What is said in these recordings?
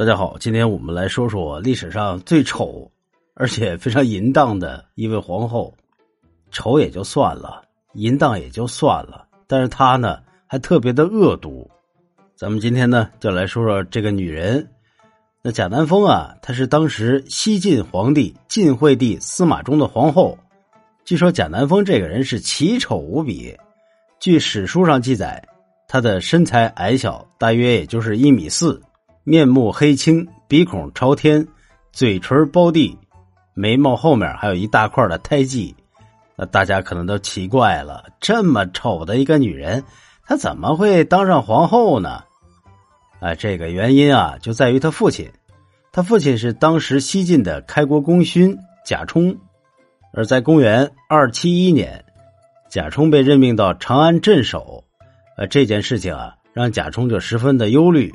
大家好，今天我们来说说历史上最丑而且非常淫荡的一位皇后。丑也就算了，淫荡也就算了，但是她呢还特别的恶毒。咱们今天呢就来说说这个女人。那贾南风啊，她是当时西晋皇帝晋惠帝司马衷的皇后。据说贾南风这个人是奇丑无比。据史书上记载，她的身材矮小，大约也就是一米四。面目黑青，鼻孔朝天，嘴唇包地，眉毛后面还有一大块的胎记。那大家可能都奇怪了：这么丑的一个女人，她怎么会当上皇后呢？啊，这个原因啊，就在于她父亲。他父亲是当时西晋的开国功勋贾充，而在公元二七一年，贾充被任命到长安镇守。呃，这件事情啊，让贾充就十分的忧虑。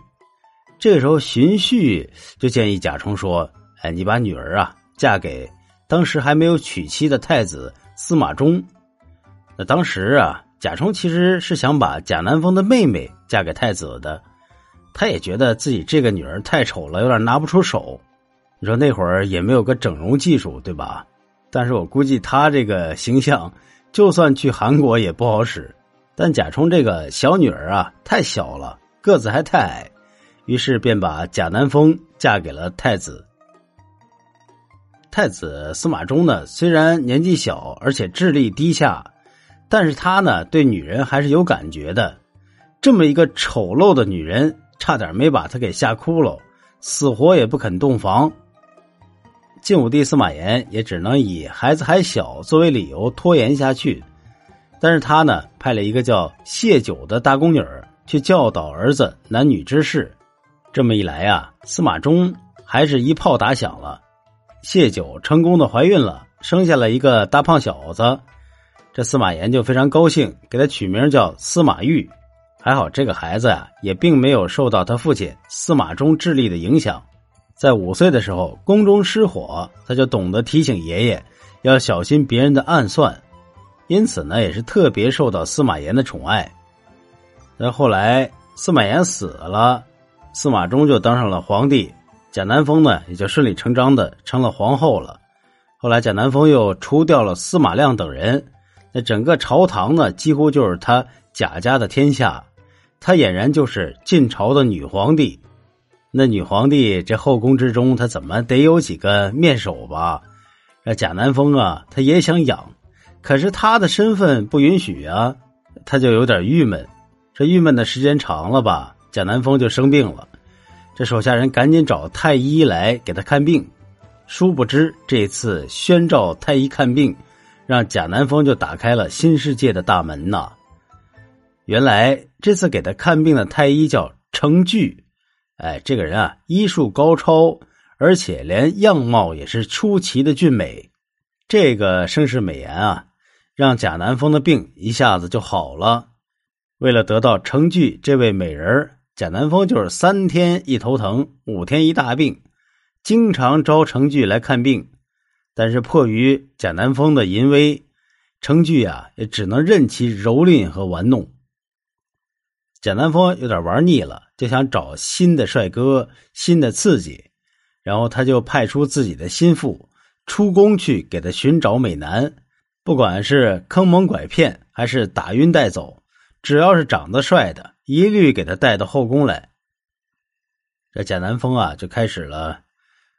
这个时候，荀彧就建议贾充说：“哎，你把女儿啊嫁给当时还没有娶妻的太子司马衷。”那当时啊，贾充其实是想把贾南风的妹妹嫁给太子的，他也觉得自己这个女儿太丑了，有点拿不出手。你说那会儿也没有个整容技术，对吧？但是我估计他这个形象，就算去韩国也不好使。但贾充这个小女儿啊，太小了，个子还太矮。于是便把贾南风嫁给了太子。太子司马衷呢，虽然年纪小，而且智力低下，但是他呢对女人还是有感觉的。这么一个丑陋的女人，差点没把他给吓哭了，死活也不肯洞房。晋武帝司马炎也只能以孩子还小作为理由拖延下去。但是他呢派了一个叫谢九的大宫女去教导儿子男女之事。这么一来呀，司马衷还是一炮打响了，谢九成功的怀孕了，生下了一个大胖小子。这司马炎就非常高兴，给他取名叫司马昱。还好这个孩子呀，也并没有受到他父亲司马衷智力的影响。在五岁的时候，宫中失火，他就懂得提醒爷爷要小心别人的暗算，因此呢，也是特别受到司马炎的宠爱。那后来司马炎死了。司马衷就当上了皇帝，贾南风呢也就顺理成章的成了皇后了。后来贾南风又除掉了司马亮等人，那整个朝堂呢几乎就是他贾家的天下，他俨然就是晋朝的女皇帝。那女皇帝这后宫之中，她怎么得有几个面首吧？那贾南风啊，他也想养，可是他的身份不允许啊，他就有点郁闷。这郁闷的时间长了吧？贾南风就生病了，这手下人赶紧找太医来给他看病。殊不知这次宣召太医看病，让贾南风就打开了新世界的大门呐。原来这次给他看病的太医叫程巨，哎，这个人啊医术高超，而且连样貌也是出奇的俊美。这个盛世美颜啊，让贾南风的病一下子就好了。为了得到程巨这位美人贾南风就是三天一头疼，五天一大病，经常招程巨来看病。但是迫于贾南风的淫威，程巨啊也只能任其蹂躏和玩弄。贾南风有点玩腻了，就想找新的帅哥、新的刺激，然后他就派出自己的心腹出宫去给他寻找美男，不管是坑蒙拐骗还是打晕带走，只要是长得帅的。一律给他带到后宫来。这贾南风啊，就开始了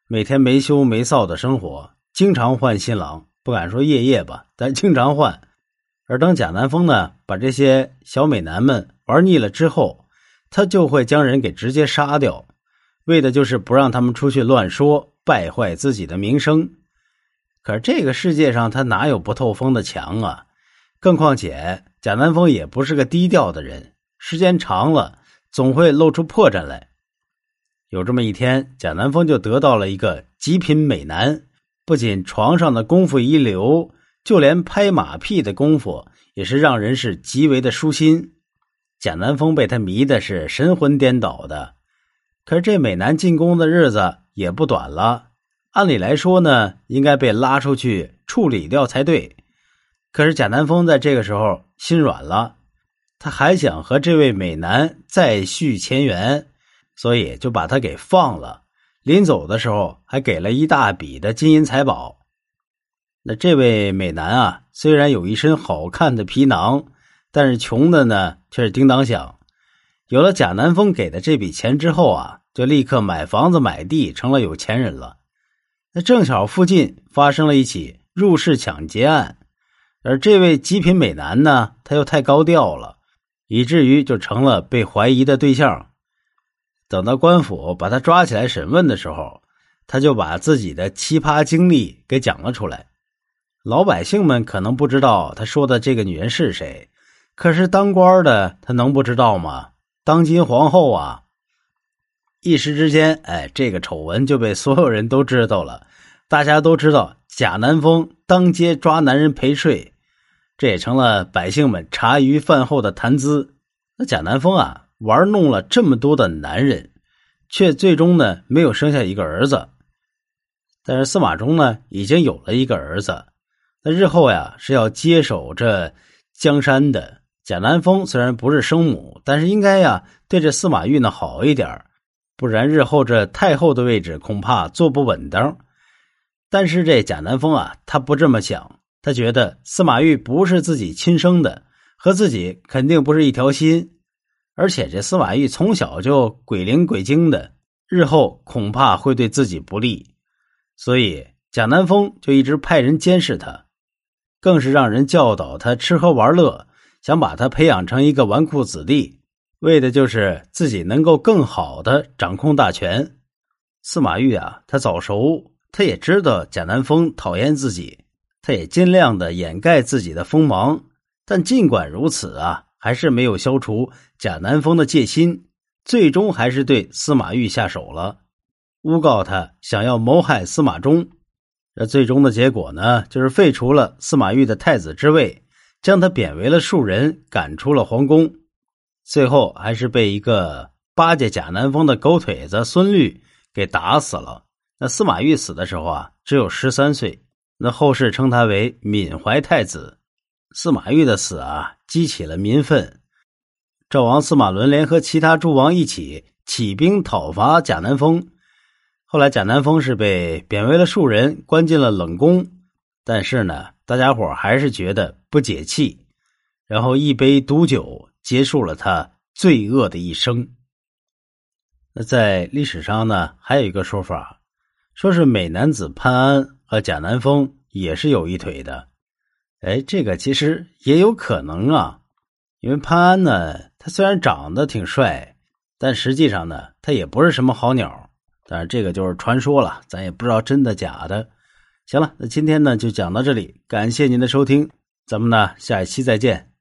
每天没羞没臊的生活，经常换新郎，不敢说夜夜吧，但经常换。而当贾南风呢，把这些小美男们玩腻了之后，他就会将人给直接杀掉，为的就是不让他们出去乱说，败坏自己的名声。可是这个世界上，他哪有不透风的墙啊？更况且贾南风也不是个低调的人。时间长了，总会露出破绽来。有这么一天，贾南风就得到了一个极品美男，不仅床上的功夫一流，就连拍马屁的功夫也是让人是极为的舒心。贾南风被他迷的是神魂颠倒的。可是这美男进宫的日子也不短了，按理来说呢，应该被拉出去处理掉才对。可是贾南风在这个时候心软了。他还想和这位美男再续前缘，所以就把他给放了。临走的时候还给了一大笔的金银财宝。那这位美男啊，虽然有一身好看的皮囊，但是穷的呢却是叮当响。有了贾南风给的这笔钱之后啊，就立刻买房子买地，成了有钱人了。那正巧附近发生了一起入室抢劫案，而这位极品美男呢，他又太高调了，以至于就成了被怀疑的对象。等到官府把他抓起来审问的时候，他就把自己的奇葩经历给讲了出来。老百姓们可能不知道他说的这个女人是谁，可是当官的他能不知道吗？当今皇后啊！一时之间，哎，这个丑闻就被所有人都知道了。大家都知道贾南风当街抓男人陪睡，这也成了百姓们茶余饭后的谈资。那贾南风啊，玩弄了这么多的男人，却最终呢没有生下一个儿子。但是司马衷呢，已经有了一个儿子。那日后呀是要接手这江山的贾南风，虽然不是生母，但是应该呀对这司马懿呢好一点，不然日后这太后的位置恐怕坐不稳当。但是这贾南风啊，他不这么想，他觉得司马懿不是自己亲生的，和自己肯定不是一条心，而且这司马懿从小就鬼灵鬼精的，日后恐怕会对自己不利，所以贾南风就一直派人监视他。更是让人教导他吃喝玩乐，想把他培养成一个纨绔子弟，为的就是自己能够更好的掌控大权。司马懿啊，他早熟，他也知道贾南风讨厌自己，他也尽量的掩盖自己的锋芒。但尽管如此啊，还是没有消除贾南风的戒心，最终还是对司马懿下手了，诬告他想要谋害司马衷。这最终的结果呢，就是废除了司马懿的太子之位，将他贬为了庶人，赶出了皇宫。最后还是被一个巴结贾南风的狗腿子孙律给打死了。那司马懿死的时候啊，只有十三岁。那后世称他为闵怀太子。司马懿的死啊，激起了民愤。赵王司马伦联合其他诸王一起起兵讨伐贾南风。后来，贾南风是被贬为了庶人，关进了冷宫。但是呢，大家伙还是觉得不解气，然后一杯毒酒结束了他罪恶的一生。那在历史上呢，还有一个说法，说是美男子潘安和贾南风也是有一腿的。哎，这个其实也有可能啊，因为潘安呢，他虽然长得挺帅，但实际上呢，他也不是什么好鸟。但是这个就是传说了，咱也不知道真的假的。行了，那今天呢就讲到这里，感谢您的收听，咱们呢下一期再见。